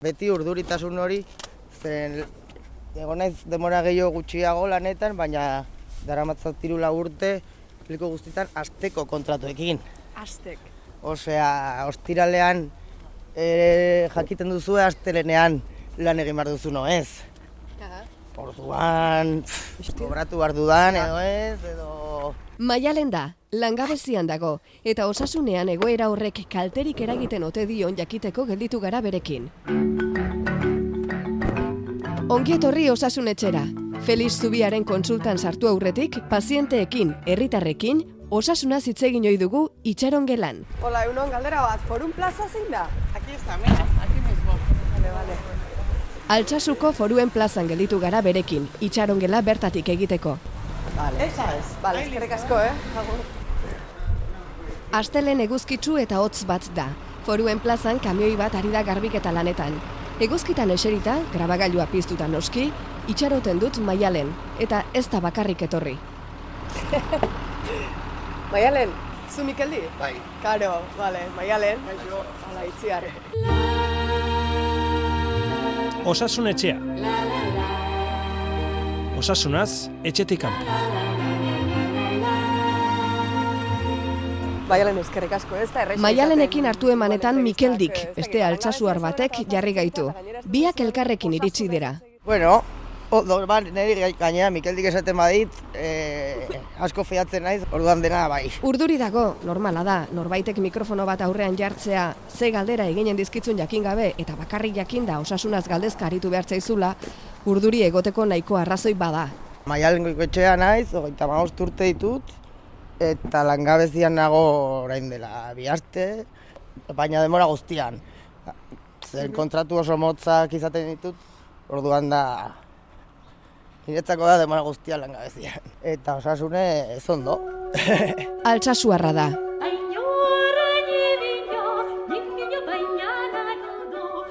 Beti urduritasun hori, zen egon naiz demora gehiago gutxiago lanetan, baina daramatzat tirula urte, liko guztietan asteko kontratuekin. Aztek. Osea, ostiralean e, jakiten duzu astelenean lan egin behar duzu no ez. Orduan, pff, kobratu behar dudan edo ez, edo... Maialen da, langabezian dago, eta osasunean egoera horrek kalterik eragiten ote dion jakiteko gelditu gara berekin. Ongi etorri osasun etxera. Feliz Zubiaren konsultan sartu aurretik, pazienteekin, herritarrekin, osasunaz hitz egin ohi dugu itxaron gelan. Hola, egunon galdera bat, Forum Plaza zein da? Aquí está, mira, aquí mismo. Vale, vale. Altsasuko foruen plazan gelditu gara berekin, itxaron gela bertatik egiteko. Vale. Esa es. Vale, eskerrik asko, eh? Agur. Astelen eguzkitsu eta hotz bat da. Foruen plazan kamioi bat ari da garbiketa lanetan. Eguzkitan eserita, grabagailua piztuta noski, itxaroten dut maialen, eta ez da bakarrik etorri. Maialen, zu Mikeldi? Bai. Karo, vale, Maialen. Hala, itziar. Osasun etxea. Osasunaz, etxetik kanpo. Maialen, eskerrik asko, ez da Maialenekin hartu emanetan Mikeldik, beste altsasuar batek jarri gaitu. Biak elkarrekin iritsi dira. Bueno, ondo, ba, niri gainera Mikeldik esaten badit, eh, asko fiatzen naiz, orduan dena bai. Urduri dago, normala da, norbaitek mikrofono bat aurrean jartzea, ze galdera eginen dizkitzun jakin gabe, eta bakarrik jakinda osasunaz galdezka aritu behar zaizula, urduri egoteko nahiko arrazoi bada. Maialen goikoetxea naiz, hogeita maost urte ditut, eta langabezian nago orain dela bi aste, baina demora guztian. Zer kontratu oso motzak izaten ditut, orduan da niretzako da demora guztian langabezian. Eta osasune ez ondo. Altsasuarra da.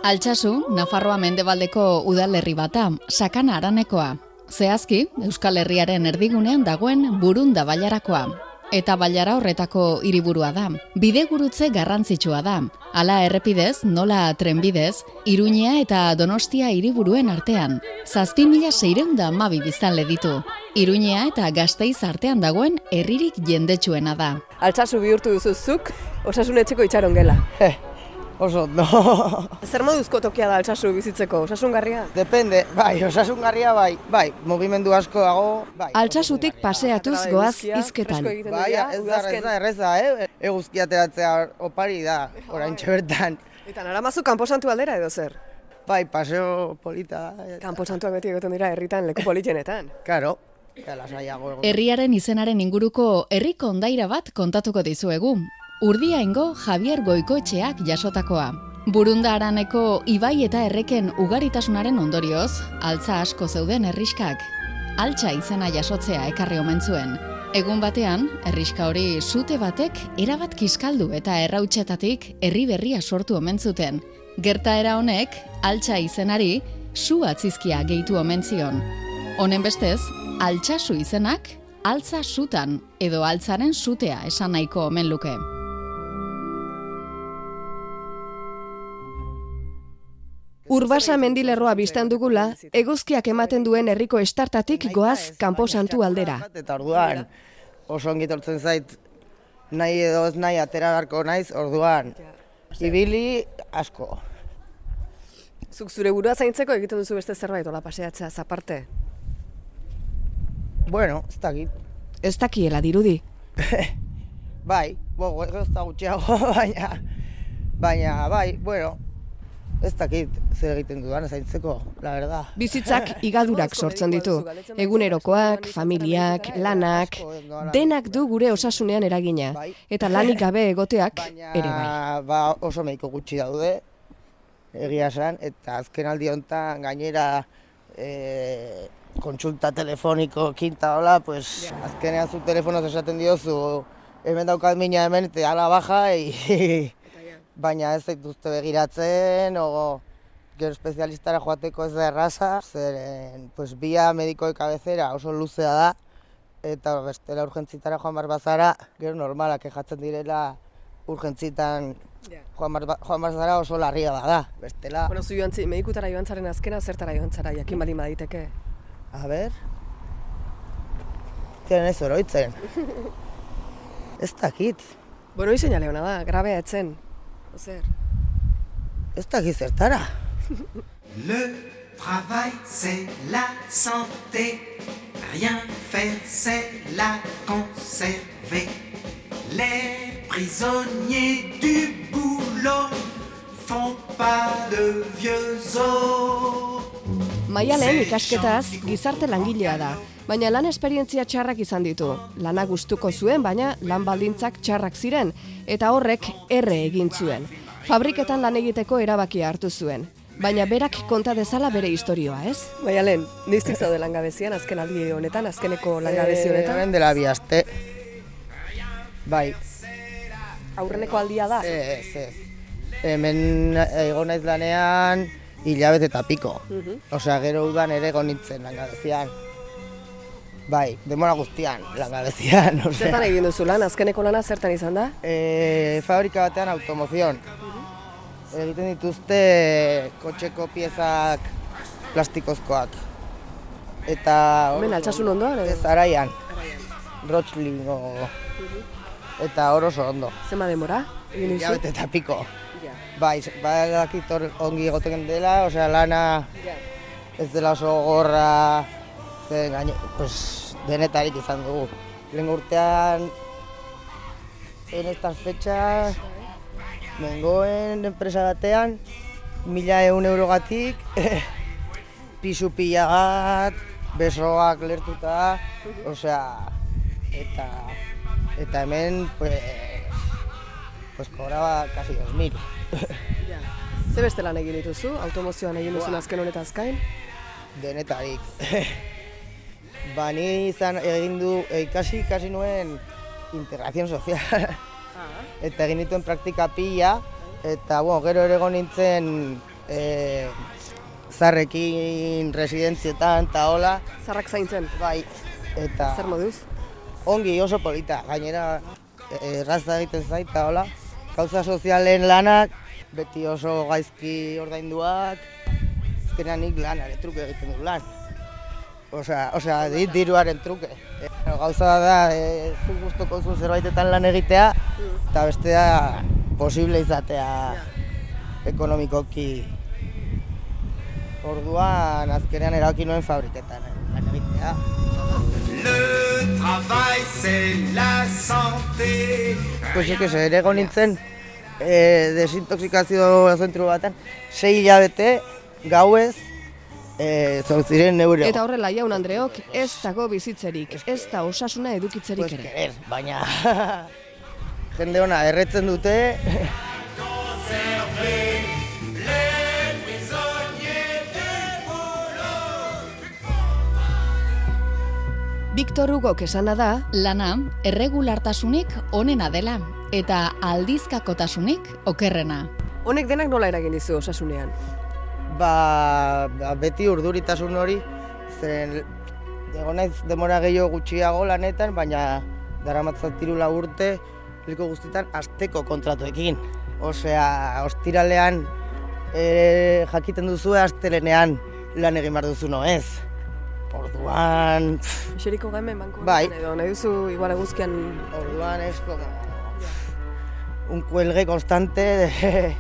Altsasu, Nafarroa mendebaldeko udalerri bata, sakana aranekoa. Zehazki, Euskal Herriaren erdigunean dagoen burunda bailarakoa. Eta bailara horretako hiriburua da. Bidegurutze garrantzitsua da. Hala errepidez, nola trenbidez, Iruñea eta Donostia hiriburuen artean. Zazpi mila seireunda amabi biztanle ditu. Iruñea eta Gasteiz artean dagoen herririk jendetsuena da. Altsasu bihurtu duzu zuk, osasun etxeko itxaron gela. Eh, oso ondo. Zer moduzko tokia da altsasu bizitzeko, osasungarria? Depende, bai, osasungarria bai, bai, mugimendu asko dago, bai. Altsasutik paseatuz Bai, goaz egiten Bai, ez da udazken. erreza, erreza, eh? Eguzkia ateratzea opari da, orain bertan. Eta naramazu kanposantu aldera edo zer? Bai, paseo polita. eta- Kanposantuak beti egoten dira herritan leku politenetan. Karo. Herriaren izenaren inguruko herriko ondaira bat kontatuko dizuegu. Urdiaingo Javier Goikoetxeak jasotakoa. Burunda araneko ibai eta erreken ugaritasunaren ondorioz, altza asko zeuden herriskak. Altza izena jasotzea ekarri omen zuen. Egun batean, herriska hori sute batek erabat kiskaldu eta errautsetatik herri berria sortu omen zuten. Gertaera honek, altza izenari, su atzizkia gehitu omen zion. Honen bestez, altsasu izenak, altza sutan edo altzaren sutea esan nahiko omen luke. Urbasa mendilerroa biztan dugula, eguzkiak ematen duen herriko estartatik goaz kanposantu aldera. Eta orduan, oso ongi etortzen zait, nahi edo ez nahi atera beharko naiz, orduan, ibili asko. Zuk zure burua zaintzeko egiten duzu beste zerbait, hola paseatzea aparte. Bueno, ez dakit. Ez dakiela dirudi. Bai, bo, ez da gutxiago, baina, baina, bai, bueno, ez dakit zer egiten dudan zaintzeko, la verdad. Bizitzak igadurak sortzen ditu. Egunerokoak, familiak, lanak, denak du gure osasunean eragina. Eta lanik gabe egoteak ere bai. ba, oso mediko gutxi daude, egia esan, eta azken aldi honetan gainera e, kontsulta telefoniko kinta hola, pues, azkenean zu telefonoz esaten diozu, hemen daukat mina hemen, eta ala baja, e, baina ez zaituzte begiratzen, o gero espezialistara joateko ez da erraza, zeren, pues, bia mediko de cabecera oso luzea da, eta bestela urgentzitara joan behar bazara, gero normala kejatzen direla urgentzitan joan bar, joan bar zara oso larria bada. Bestela, Bueno, zu joan medikutara joan zaren azkena, zertara joan zara, jakin bali maditeke. a ber... Tienen ez oroitzen. ez dakit, Bueno, hori seinale hona da, grabea etzen. Ozer. ez dakit zertara. Le travail, c'est la santé. Rien faire, c'est la conserver. Les prisonniers du boulot font pas de vieux os. Maialen ikasketaz gizarte langilea da, baina lan esperientzia txarrak izan ditu. Lana gustuko zuen, baina lan baldintzak txarrak ziren, eta horrek erre egin zuen. Fabriketan lan egiteko erabakia hartu zuen. Baina berak konta dezala bere historioa, ez? Baina lehen, niztik zaude langabezian, azken aldi honetan, azkeneko langabezi Eh, honetan. hemen dela bi aste. Bai, Aurreneko aldia da. ez, ez. Hemen egon naiz lanean hilabete eta piko. Osea, gero udan ere egon nintzen langabezian. Bai, demora guztian langabezian. Zertan egin duzu lan, azkeneko lana zertan izan da? e, fabrika batean automozion. Egiten dituzte kotxeko piezak plastikozkoak. Eta... Hemen, altsasun ondoan? Ez, araian. Rotschlingo. Eta hor oso ondo. Zema demora? Duzu? Hilabete eta piko. Ja. Bai, badakit hor ongi egoten dela, osea lana Ja. ez dela oso gorra, zen gaine, pues, denetarik izan dugu. Lehen urtean, en estas fechas, nengoen enpresa batean, mila eun eurogatik, pisu pila bat, besoak lertuta, osea, eta, eta hemen, pues, pues cobraba casi 2000. Ja. Ze beste lan egin dituzu? Automozioan egin duzun azken honetaz gain? denetarik. ba, ni izan egin du, eh, ikasi, ikasi nuen integrazion sozial. eta egin dituen praktika pila, eta bueno, gero ere egon nintzen e, zarrekin residentzietan eta hola, Zarrak zaintzen. bai, eta Zer moduz? ongi oso polita, gainera eh, erraza egiten zait eta hola, kauza sozialen lanak, beti oso gaizki ordainduak, azkenean nik lanare truke egiten du lan. Osea, osea, di, diruaren truke. E, gauza da, e, zu guztoko zu zerbaitetan lan egitea, eta bestea posible izatea ekonomikoki. Orduan, azkenean erabaki nuen fabriketan eh, lan egitea. Le travail, c'est la santé. Pues que se ere egon nintzen e, desintoxikazio zentru batean, sei hilabete gauez e, zortziren euro. Eta horrela jaun Andreok ez dago bizitzerik, ez da osasuna edukitzerik pues ere. querer, baina jende ona erretzen dute, Victor Hugo esana da, Lana, erregulartasunik onena dela, eta aldizkakotasunik okerrena. Honek denak nola eragin dizu osasunean? Ba, ba, beti urduritasun hori, zen egon naiz demora gehiago gutxiago lanetan, baina daramatzat tirula urte, liko guztietan asteko kontratuekin. Osea, ostiralean e, jakiten duzu astelenean lan egin behar duzu no ez. Orduan, Xeriko gaimen banko Bai. edo nahi duzu igual eguzkian orduan como un cuelgue constante de,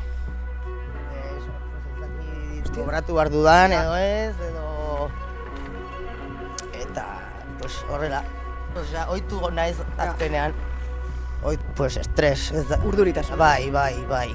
kobratu behar dudan edo ez, edo eta pues horrela. Osea, oitu naiz azkenean. Oit, pues estres, ez da. urduritasun. Bai, bai, bai.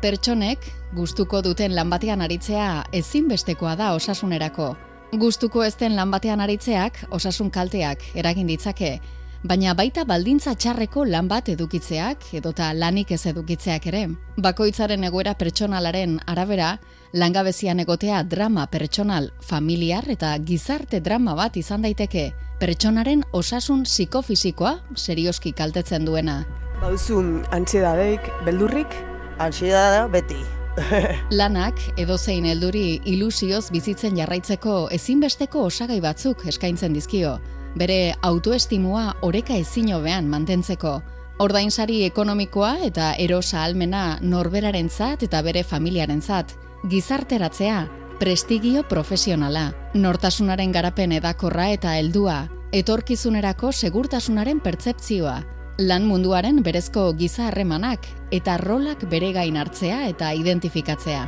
Pertsonek gustuko duten lan batean aritzea ezinbestekoa da osasunerako. Gustuko ez den lan batean aritzeak osasun kalteak eragin ditzake, baina baita baldintza txarreko lan bat edukitzeak edota lanik ez edukitzeak ere. Bakoitzaren egoera pertsonalaren arabera, langabezian egotea drama pertsonal, familiar eta gizarte drama bat izan daiteke, pertsonaren osasun psikofisikoa serioski kaltetzen duena. Baduzu antsiedadeik, beldurrik, Ansiedadea beti. Lanak edozein helduri ilusioz bizitzen jarraitzeko ezinbesteko osagai batzuk eskaintzen dizkio. Bere autoestimua oreka ezin hobean mantentzeko, Ordainsari ekonomikoa eta erosa almena norberarentzat eta bere familiarentzat, gizarteratzea, prestigio profesionala, nortasunaren garapen edakorra eta heldua, etorkizunerako segurtasunaren pertzepzioa, lan munduaren berezko giza harremanak eta rolak bere gain hartzea eta identifikatzea.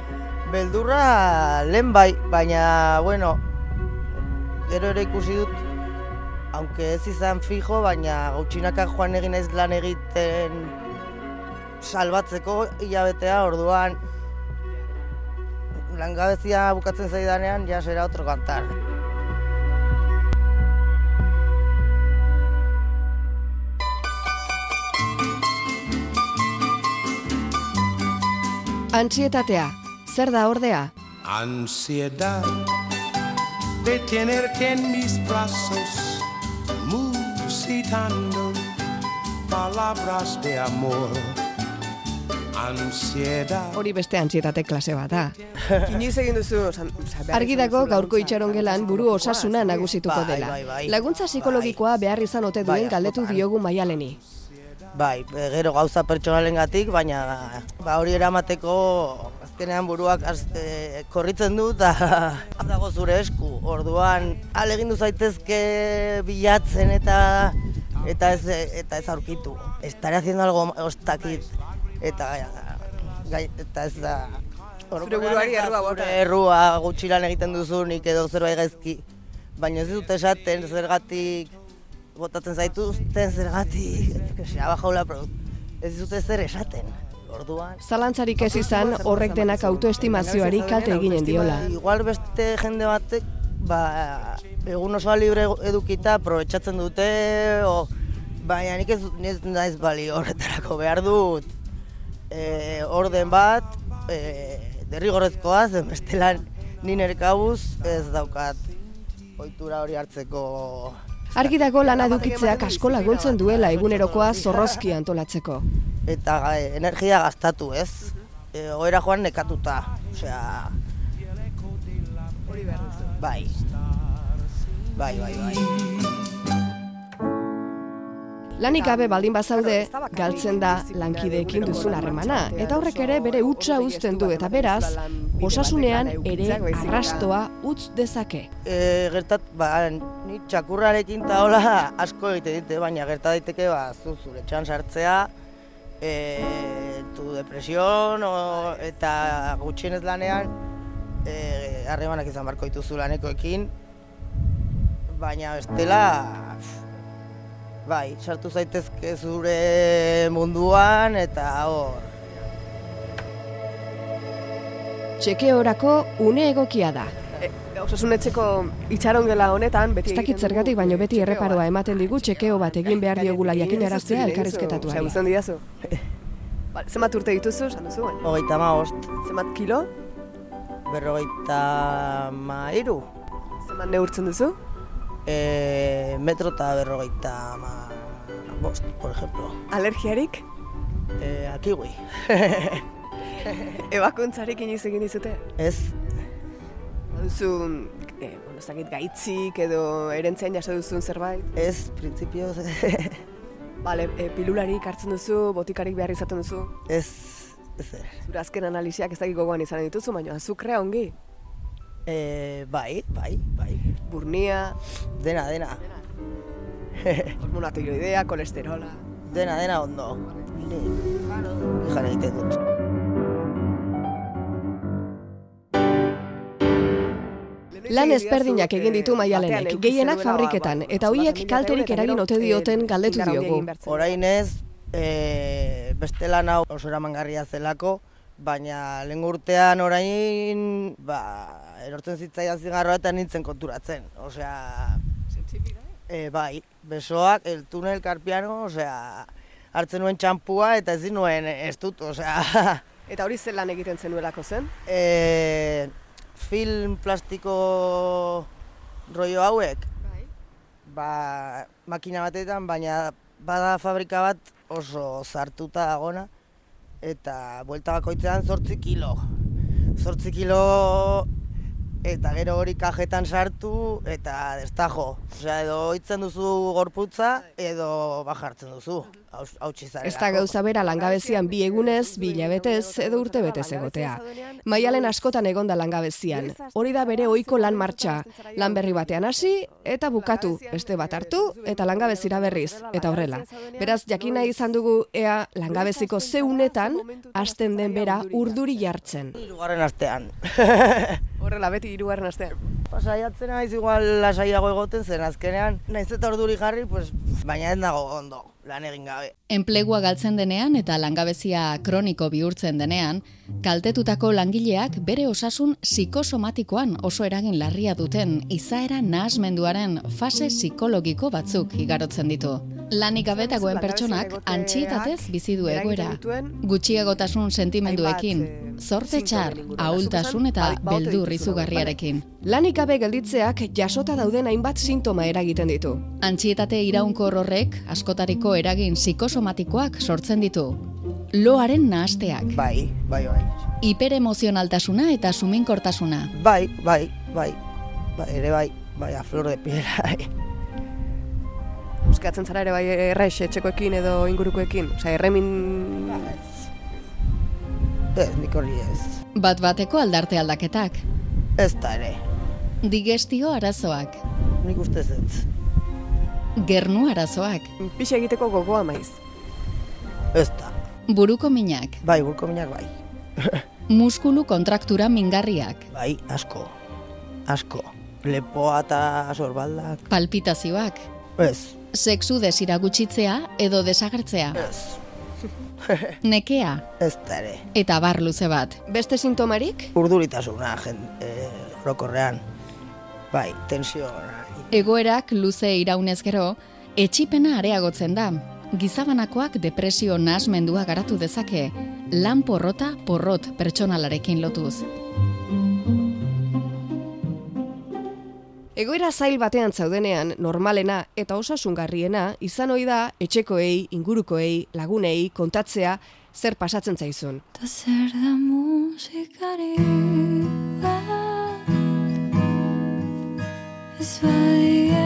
Beldurra lehen bai, baina, bueno, gero ere ikusi dut, aunque ez izan fijo, baina gautxinaka joan egin ez lan egiten salbatzeko hilabetea, orduan langabezia bukatzen zaidanean, ja será otro kantar. Antsietatea, zer da ordea? Ansiedad de tenerte en mis brazos, musitando palabras de amor. Ansiedad. Hori beste antsietate klase bat da. Inoiz egin duzu, Argi dago gaurko laguntza, itxaron gelan buru osasuna nagusituko Bai, dela. bai, bai. Laguntza psikologikoa behar izan ote Bai, duen galdetu diogu maialeni. Bai, e, gero gauza pertsonalengatik, baina ba, hori eramateko azkenean buruak az, e, korritzen du eta dago zure esku. Orduan alegindu zaitezke bilatzen eta eta ez eta ez aurkitu. Estaré haciendo algo ostakit eta gai, eta ez da Zure buruari errua bota. Errua gutxi lan egiten duzunik edo zerbait gaizki. Baina ez dut esaten zergatik botatzen zaituzten zergatik, que se ha bajado la produ- Ez dute zer esaten. Orduan, Zalantzarik ez izan horrek denak autoestimazioari kalte eginen diola. igual beste jende batek ba, egun osoa libre edukita aprobetxatzen dute, o, baina nik ez, dut- ez naiz bali horretarako behar dut e, orden bat, e, derrigorrezkoa, zen bestelan ni nire kabuz ez daukat ohitura hori hartzeko Argi dago lana edukitzeak asko laguntzen duela egunerokoa zorrozki antolatzeko. eta e, energia gastatu, ez? E, oera joan nekatuta, osea... Bai. Bai, bai, bai. Lanik gabe baldin bazaude, galtzen da lankideekin duzun harremana, eta horrek ere bere hutsa uzten du, eta beraz, osasunean ere arrastoa utz dezake. E, gertat, ba, ni txakurrarekin eta hola asko egite dite, baina gerta daiteke ba, zu zure txan sartzea, e, tu depresion o, eta gutxienez lanean e, harremanak izan barko dituzu lanekoekin, baina bestela, bai, sartu zaitezke zure munduan eta hor, Txekeorako une egokia da. E, osasunetxeko itxarongela honetan, beti Ez dakit zergatik, baino beti erreparoa ematen digu txekeo bat egin behar diogula jakinaraztea ezazu, elkarrizketatuari. Osea, uzten diazu. Ba, zenbat urte dituzu, esan duzu, baina. hogeita hamabost, Zenbat kilo, berrogeita mairu, zenbat neurtzen duzu. E, metro eta berrogeita ma, bost, por ejemplo. Alergiarik, E, akiwi. ebakuntzarik inoiz egin dizute. Ez, Baduzu, e, bueno, ez dakit gaitzik edo erentzean jaso duzun zerbait. ez, printzipioz, Bale, e, pilularik hartzen duzu, botikarik behar izaten duzu. ez, ez. Zure azken analiziak ez dakit gogoan izan dituzu, baina azukrea ongi. E, bai, bai, bai, Burnia, dena, dena, hormona tiroidea, kolesterola. dena, dena ondo. Ni, jan egiten dut. Lan ezberdinak egin ditu maialenek, gehienak fabriketan, eta hoiek kalterik eragin ote dioten galdetu diogu. Orain ez, e, beste lan hau oso eramangarria zelako, baina lehen urtean orain, ba, erortzen zitzaidan zigarroa eta nintzen konturatzen. Osea, e, bai, besoak, el tunel karpiano, osea, hartzen nuen txampua eta ezin nuen ez dut, osea, Eta hori zen lan egiten zenuelako zen? e, film plastiko rollo hauek, Bai. ba, makina batetan, baina bada fabrika bat oso zartuta dagona, eta buelta bakoitzean zortzi kilo. Zortzi kilo eta gero hori kajetan sartu, eta destajo. Osea, edo hitzen duzu gorputza, edo bajartzen duzu. Hautsi zarelako. Ez da gauza bera langabezian bi egunez, bi hilabetez edo urte betez egotea. Maialen askotan egonda langabezian. Hori da bere ohiko lan martxa. Lan berri batean hasi eta bukatu. Beste bat hartu eta langabezira berriz. Eta horrela. Beraz, jakina izan dugu ea langabeziko zeunetan hasten den bera urduri jartzen. Hirugarren astean. Horrela, beti hirugarren astean. Pasaiatzen naiz igual lasaiago egoten zen azkenean, naiz eta orduri jarri, pues, baina ez dago ondo, lan egin gabe. Enplegua galtzen denean eta langabezia kroniko bihurtzen denean, kaltetutako langileak bere osasun psikosomatikoan oso eragin larria duten izaera nahasmenduaren fase psikologiko batzuk igarotzen ditu. Lanik gabe dagoen pertsonak antxietatez bizi du egoera. Gutxiagotasun sentimenduekin, zorte txar, ahultasun eta beldur izugarriarekin. Lanik gabe gelditzeak jasota dauden hainbat sintoma eragiten ditu. Antxietate iraunkor horrek askotariko eragin psikosomatikoak sortzen ditu. Loaren nahasteak, Bai, bai, bai. hiperemozionaltasuna eta suminkortasuna, Bai, bai, bai, bai, ere bai, bai, a flor de piel, Euskatzen zara ere bai errex etxekoekin edo ingurukoekin. Osea, erremin... Ez, nik hori ez. bat bateko aldarte aldaketak, Ez da ere, digestio arazoak, nik ustez ez. gernu arazoak, Pixe egiteko gogoa maiz. Ez da. buruko minak, Bai, burko minak bai. muskulu kontraktura mingarriak, Bai, asko, asko. Lepoa eta sorbaldak. palpitazioak, Ez, sexu desira gutxitzea edo desagertzea, ez, nekea ez da ere. eta bar luze bat. Beste sintomarik? Urduritasuna, jen, e, orokorrean. Bai, tensiona. Egoerak luze iraunez gero, etxipena areagotzen da. Gizabanakoak depresio nahasmendua garatu dezake, lan porrota porrot pertsonalarekin lotuz. Egoera zail batean zaudenean, normalena eta osasungarriena izan ohi da etxekoei, ingurukoei, lagunei kontatzea zer pasatzen zaizun. Ta zer da musikari bat Ez badie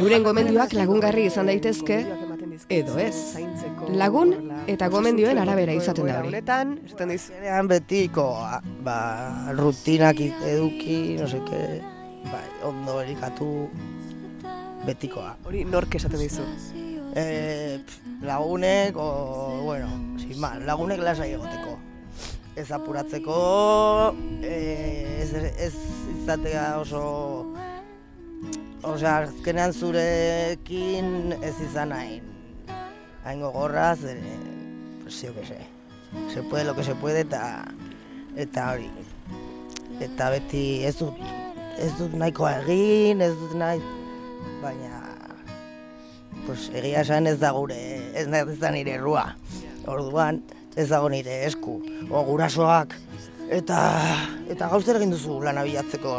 Euren gomendioak lagungarri izan daitezke, edo ez. Lagun eta gomendioen arabera izaten da hori. Honetan, esaten diz, Azkenean betiko, ba, rutinak eduki, no seke, bai, ondo erikatu, betikoa. hori nork esaten dizu. E, pf, lagunek, o, bueno, sin más, lagunek lasai egoteko. Ez apuratzeko, e, ez, ez izatea oso, osea, azkenean zurekin ez izan hain, hain gogorraz, e, pues, yo que sé, se puede lo que se puede eta, eta hori. Eta beti ez dut, ez dut nahikoa egin, ez dut nahi, baina pues egia esan ez da gure, ez da, ez da nire errua. Orduan, ez dago nire esku, o gurasoak, eta, eta gauzer egin duzu lan abiatzeko.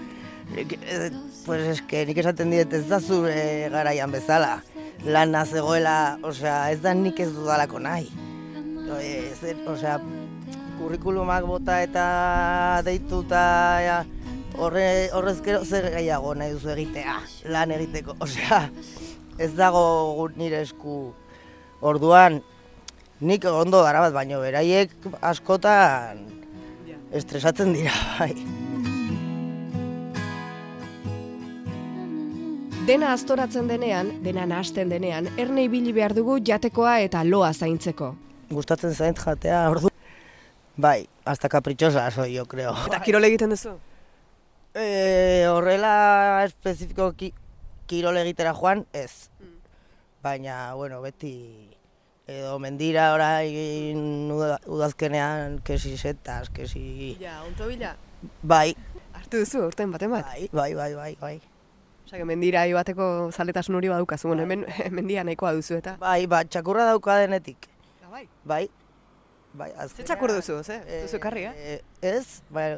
Nik, eh, pues eske, nik esaten diet ez da zure garaian bezala. Lana zegoela, osea, ez da nik ez dudalako nahi. E, zer, osea, kurrikulumak bota eta deituta, ja, horre, horrez gero zer gehiago nahi duzu egitea, lan egiteko, osea, ez dago nire esku orduan, nik ondo dara bat, baino beraiek askotan estresatzen dira, bai. Dena astoratzen denean, dena nahasten denean, erne ibili behar dugu jatekoa eta loa zaintzeko. Gustatzen zait jatea, ordu. Bai, hasta caprichosa soy, yo creo. Eta kirol egiten duzu? E, horrela espezifikoki kirol egitera joan, ez. Baina, bueno, beti edo mendira orain uda- udazkenean, kesi setas, kesi... Ja, onto bila. Bai, Hartu duzu, urten baten bat. bai, bai, bai, bai, bai. Que mendira joateko zaletasun hori badukazu. Bueno, hemen mendia nahikoa duzu eta. Bai, ba, txakurra dauka denetik. Bai. Bai, bai, Ze azkenean... txakur duzu, ze? Duzu karria? Eh, ez, bai,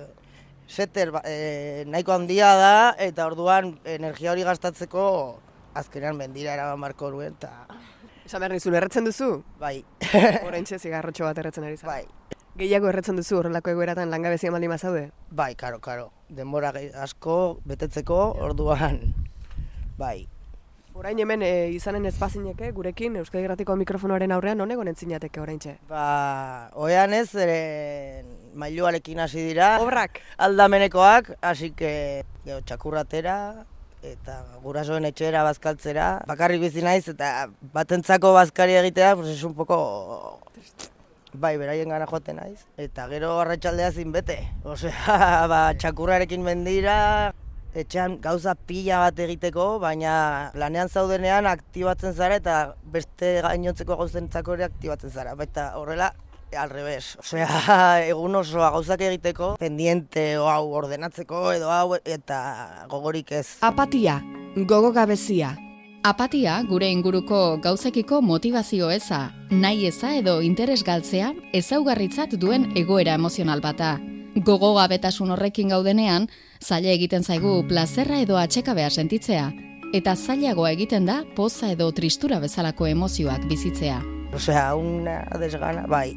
seter ba, eh, nahiko handia da, eta orduan energia hori gastatzeko azkenean mendira eraman barko nuen, eta Esan behar nizun, erretzen duzu? bai, Horentxe zigarrotxo bat erretzen ari zara. bai. Gehiago erretzen duzu horrelako egoeratan langabezia baldin bazaude? Bai, karo, karo. Denbora asko betetzeko orduan, bai. Orain hemen e, izanen ezpazineke gurekin Euskadi Gratiko mikrofonoaren aurrean non egon entzinateke oraintxe? Ba, oean ez, ere mailuarekin hasi dira. Obrak! Aldamenekoak, hasi que gero txakurratera, eta gurasoen etxera bazkaltzera. Bakarrik bizi naiz, eta batentzako bazkari egitea, pues es un poco... Bai, beraien gana joaten naiz. Eta gero arratsaldea zin bete. Osea, ba, txakurrarekin mendira, etxean gauza pila bat egiteko, baina lanean zaudenean aktibatzen zara eta beste gainotzeko gauzentzako ere aktibatzen zara. Baita horrela, al revés. Osea, egun osoa gauzak egiteko, pendiente o hau ordenatzeko edo hau eta gogorik ez. Apatia, gogo gabezia, Apatia gure inguruko gauzekiko motivazio eza, nahi eza edo interes galtzea ezaugarritzat duen egoera emozional bata. Gogo gabetasun horrekin gaudenean, zaila egiten zaigu plazerra edo atxekabea sentitzea, eta zailagoa egiten da poza edo tristura bezalako emozioak bizitzea. Osea, una desgana, bai.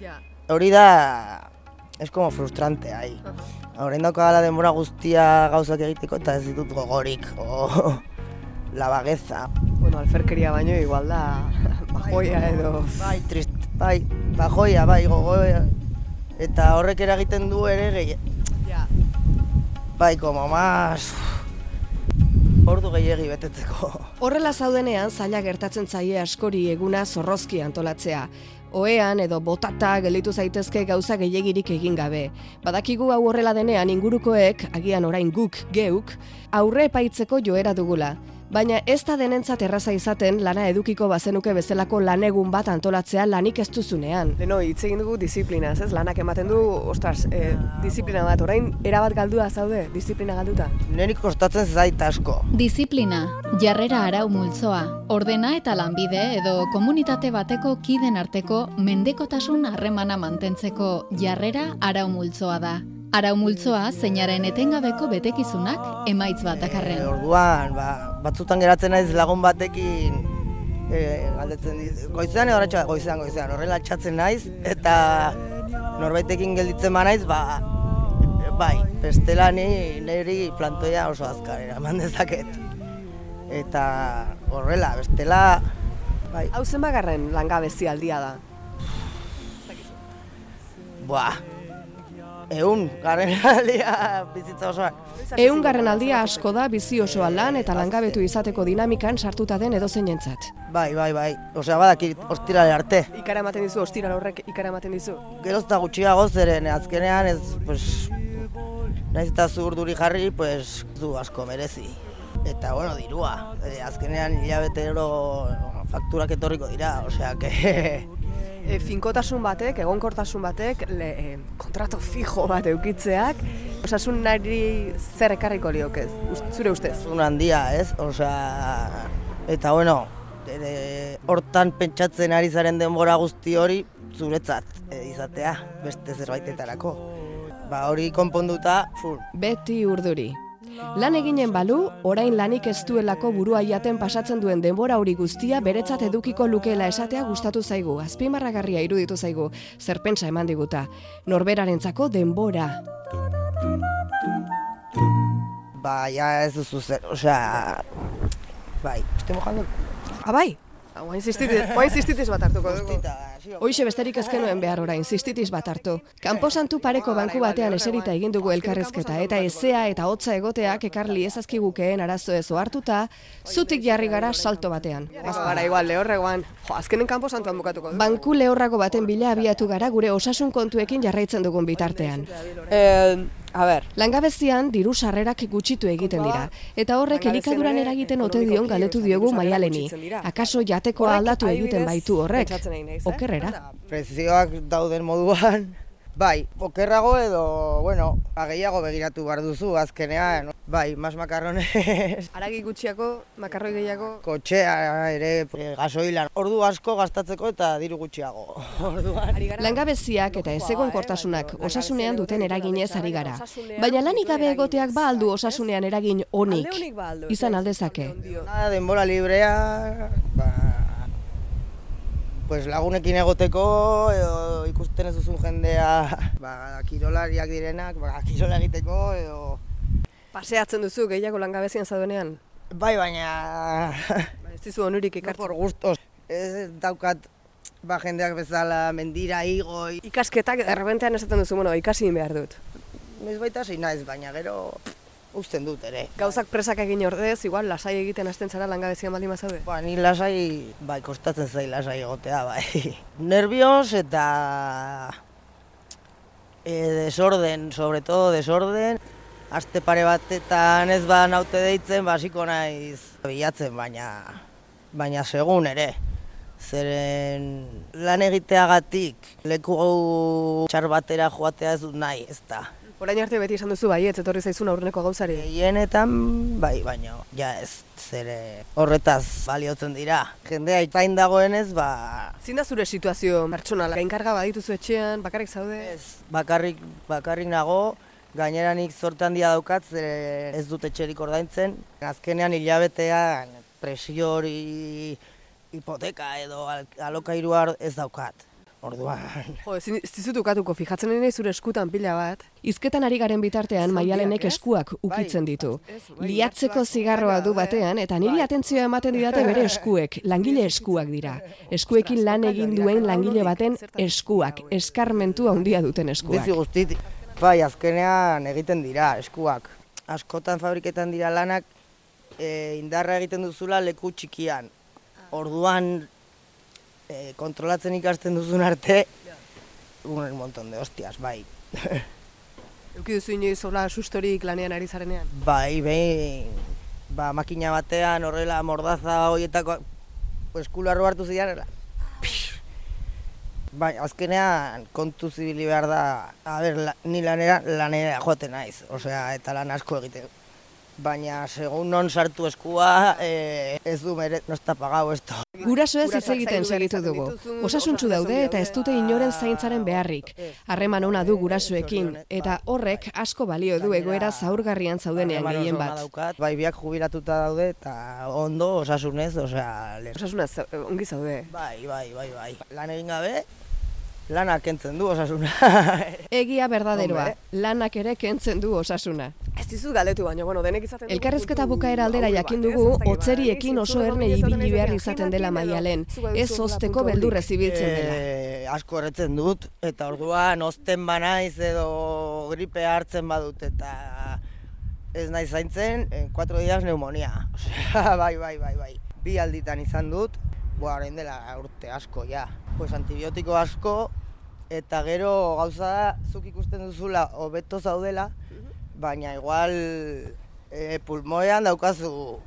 Ja. Hori da, es como frustrante, ai. Horrein denbora guztia gauzak egiteko eta ez ditut gogorik, o la bagueza. Bueno, alferkeria baino igual da bajoia edo... Bai, trist, bai, bajoia, bai, gogoa. Eta horrek eragiten du ere gehi, Ja. bai, como más... Ordu gehiegi betetzeko. Horrela zaudenean zaila gertatzen zaie askori eguna zorrozki antolatzea. Oean edo botata gelditu zaitezke gauza gehiagirik egin gabe. Badakigu hau horrela denean ingurukoek, agian orain guk, geuk, aurre epaitzeko joera dugula. Baina ez da denentzat erraza izaten lana edukiko bazenuke bezalako lanegun bat antolatzea lanik ez duzunean. Leno, hitz egin dugu disiplinaz, ez? Lanak ematen du, ostras, e, disiplina bat, orain erabat galdua zaude, disiplina galduta. Neri kostatzen zait asko. Disiplina, jarrera arau multzoa, ordena eta lanbide edo komunitate bateko kiden arteko mendekotasun harremana mantentzeko jarrera arau multzoa da. Arau multzoa zeinaren etengabeko betekizunak emaitz bat E, dakarren. orduan, ba, batzutan geratzen naiz lagun batekin e, galdetzen dit. Goizean edo arratsa goizean goizean horrela altxatzen naiz eta norbaitekin gelditzen ba naiz, ba bai, bestela ni neri plantoia oso azkar eraman dezaket. Eta horrela, bestela bai, Hau zenbagarren langabezi aldia da. buah. Eun, garren aldia bizitza osoan. Eun garren aldia asko da bizi osoa lan eta langabetu izateko dinamikan sartuta den edozeinentzat. Bai, bai, bai. Osea, badakit ostirale arte. Ikara ematen dizu, ostiral horrek ikara ematen dizu. Geroz eta gutxiago zeren azkenean ez, pues, naiz eta zu urduri jarri, pues, du asko merezi. Eta, bueno, dirua. E, azkenean hilabetero fakturak etorriko dira, osea, que... E, finkotasun batek, egonkortasun batek, le, e, kontrato fijo bat eukitzeak, osasunari zer ekarriko liokez, Ust- zure ustez? un handia, ez? Osea, eta, bueno, ere, hortan pentsatzen ari zaren denbora guzti hori zuretzat e, izatea, beste zerbaitetarako. Ba, hori konponduta, full. Beti urduri. Lan eginen balu, orain lanik ez duelako burua jaten pasatzen duen denbora hori guztia beretzat edukiko lukeela esatea gustatu zaigu, azpimarragarria iruditu zaigu, zer pentsa eman diguta. Norberarentzako denbora. Ba, ja ez duzu zer, osea, bai, estoy mojando Abai! Oain zistitis, oain zistitis bat hartuko dugu. Hoixe besterik ezkenuen behar orain, zistitis bat hartu. Kanposantu pareko banku batean eserita egin dugu elkarrezketa, eta ezea eta hotza egoteak ekarli ezazkigukeen arazo ez hartuta, zutik jarri gara salto batean. Ez gara igual, lehorregoan, jo, azkenen kanpo santuan bukatuko du. Banku lehorrago baten bila abiatu gara gure osasun kontuekin jarraitzen dugun bitartean. Eh, a ber, Langabezian diru sarrerak gutxitu egiten dira, eta horrek elikaduran eragiten ote dion galetu diogu maialeni. Akaso jatekoa aldatu egiten baitu horrek, eh? okerrera. prezioak dauden moduan, bai, okerrago edo, bueno, ba, gehiago begiratu behar duzu azkenean, bai, mas makarrones, Aragi gutxiako, makarroi gehiago, kotxea ere, e, gasoilan, ordu asko gastatzeko eta diru gutxiago, orduan. Langabeziak eta ezegonkortasunak osasunean duten eraginez ari gara. Baina lanik gabe egoteak ba aldu osasunean eragin onik. Ba Izan ez? alde zake. Ondio. Nada, denbora librea, ba, pues lagunekin egoteko, edo ikusten ez duzun jendea, ba, kirolariak direnak, ba, kirola egiteko, edo... Paseatzen duzu gehiago langabezian zaudenean? Bai, baina... Ba, Ez dizu onurik ikartzen. por gustos. Ez daukat, ba, jendeak bezala mendira igo, Ikasketak errebentean esaten duzu, bueno, ikasi behar dut. ez baita hasi naiz, baina gero usten dut ere. Gauzak presak egin ordez, igual lasai egiten hasten zara langabezian baldin bazaude. Ba, ni lasai, bai, kostatzen zai lasai egotea, bai. Nervios eta e, desorden, sobre todo desorden. Aste pare batetan ez ba naute deitzen, basiko naiz bilatzen, baina baina segun ere. Zeren lan egiteagatik leku txar batera joatea ez dut nahi, ez da. Orain arte beti esan duzu baietz etorri zaizun aurreneko gauzari. Gehienetan, bai, baina, ja ez, zere horretaz baliotzen dira. Jendea itain dagoenez, ba, Zin da zure situazio pertsonala? Gainkarga badituzu etxean, bakarrik zaude? ez, bakarrik, bakarrik nago, gainera nik zorte handia daukat, ez dut etxerik ordaintzen. Azkenean hilabetean presio hori hipoteka edo al- alokairua ez daukat. Orduan, Jo, ezin ez dizut ukatuko, fijatzen nahi zure eskutan pila bat. Izketan ari garen bitartean maialenek eskuak ukitzen Bai, ditu. ez, bai, Liatzeko zigarroa du batean eta niri Bai. atentzioa ematen didate bere eskuek, langile eskuak dira. Eskuekin lan egin duen langile baten eskuak, eskarmentu handia duten eskuak. bizi guztit, bai, azkenean egiten dira eskuak. Askotan fabriketan dira lanak e, indarra egiten duzula leku txikian. Orduan e, kontrolatzen ikasten duzun arte, un montón de hostias, bai. Euki duzu inoiz hola sustorik lanean ari zarenean. Bai, behin, ba, makina batean horrela mordaza horietako eskularro hartu zidan, pix. Bai, azkenean kontu zibili behar da, a ber, la, ni lanera, lanera joaten naiz, osea, eta lan asko egite. Baina, segun non sartu eskua, eh, ez du meret, no está pagado esto. Gurasoez hitz egiten segitu dugu. Osasuntsu osasun daude eta ez dute inoren zaintzaren beharrik. Harreman ona du gurasoekin eta horrek asko balio du egoera zaurgarrian zaudenean gehien bat. Bai, biak jubilatuta daude eta ondo osasunez, osea, Osasuna ongi zaude. Bai, bai, bai, bai. Lan egin gabe, lana kentzen du osasuna. Egia berdaderoa, Hombre. lanak ere kentzen du osasuna. Ez dizut galdetu baina, bueno, denek izaten Elkarrezketa bukaera aldera jakin dugu, otzeriekin oso erne ibili behar izaten dela maialen. Ez osteko beldurrez handik. ibiltzen dela. Eh, asko erretzen dut, eta orduan osten banaiz edo gripea hartzen badut, eta ez naiz zaintzen, en 4 días neumonia. Osea, bai, bai, bai, bai. Bi alditan izan dut, boa, orain dela urte asko, ja. Pues antibiotiko asko, eta gero gauza da, zuk ikusten duzula, hobeto zaudela, baina igual e, pulmoean daukazu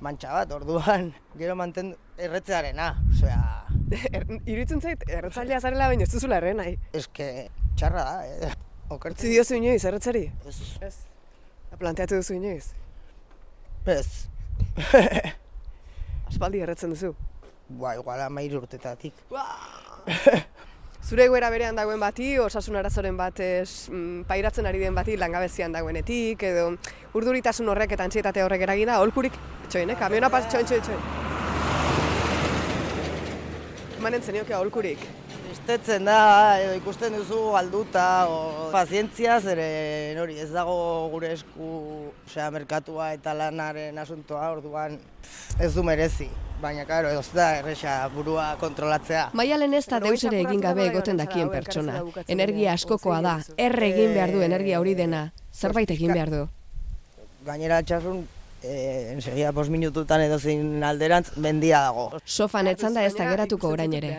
mantxa bat, orduan, gero mantendu, erretzearena, osea, Er, iruditzen zait, erretzailea zarela baina ez duzula erren nahi. eske txarra da, eh? Utzi Okertzen diozu inoiz, erretzari? Ez, Ez. Planteatu duzu inoiz? ez. Aspaldi erretzen duzu. Ba, igual amairu urtetatik. Zure egoera berean dagoen bati, osasun arazoren batez mm, pairatzen ari den bati langabezian dagoenetik, edo urduritasun horrek eta antsietate horrek eragina, holkurik, txoin, eh? Kamiona pas, txoin, txoin, txoin. Emanen zenioke aholkurik. Tristetzen da, edo ikusten duzu galduta, o pazientzia, zeren hori ez dago gure esku, osea, merkatua eta lanaren asuntoa, orduan ez du merezi. Baina, karo, ez da erresa burua kontrolatzea. Maialen ez da deus ere egin gabe bai, egoten bai, dakien bai, pertsona. Energia askokoa da, erre egin behar du energia hori dena. Zerbait egin behar du. Gainera txasun, eh, ensegia pos minututan edo zein alderantz, bendia dago. Sofan etzan da ez da geratuko orain ere.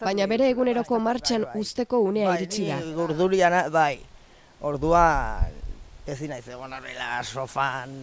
Baina bere eguneroko martxan usteko unea Bai, iritsi da. ni Urduriana, bai. Orduan, ezin naiz egon horrela sofan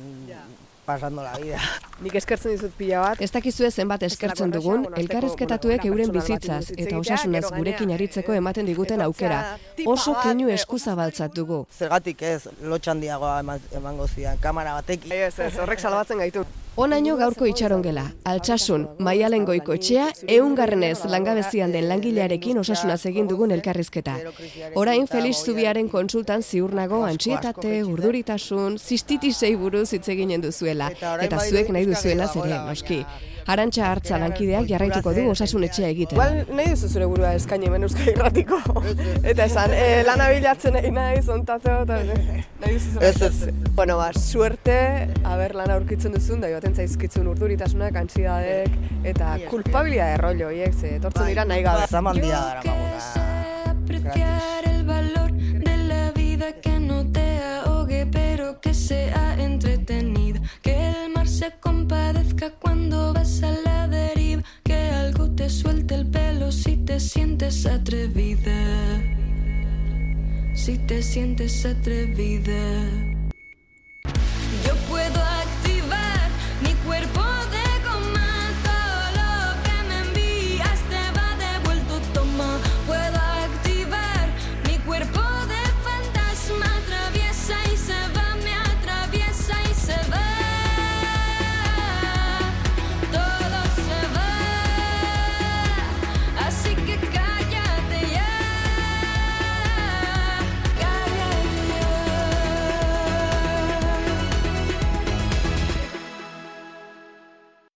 pasando la vida. Nik eskertzen dizut pila bat. Ez dakizue zenbat eskertzen dugun, elkarrezketatuek euren bizitzaz eta osasunaz gurekin aritzeko ematen diguten aukera. Oso keinu eskuzabaltzat dugu. Zergatik ez, lotxandiagoa eman- emango zidan, kamera batekin. Ez, ez, horrek salbatzen gaitu. Onaino gaurko itxarongela, altsasun, maialen goiko etxea, eungarrenez langabezian den langilearekin osasunaz egin dugun elkarrizketa. Orain Felix Zubiaren konsultan ziur nago antsietate, urduritasun, zistitisei buruz hitz eginen duzuela, Eta zuek nahi gehiago ere, noski. Arantxa hartza lankideak jarraituko du osasun etxea egiten. Igual nahi duzu zure burua eskaini hemen Euskal Irratiko. Eta esan, e, lana bilatzen nahi naiz, ontatzeo, eta nahi duzu Ez, ez. Bueno, ba, suerte, haber lana aurkitzen duzun, da joaten zaizkitzun urduritasunak, antsidadek, eta kulpabilidade rollo, hiek, ze, etortzen dira nahi gabe. Zamandia Yo dara que maguna. el valor de la vida que no te ahogue, pero que sea entretenida. Que el mar se compadezca atrevida, si te sientes atrevida, yo puedo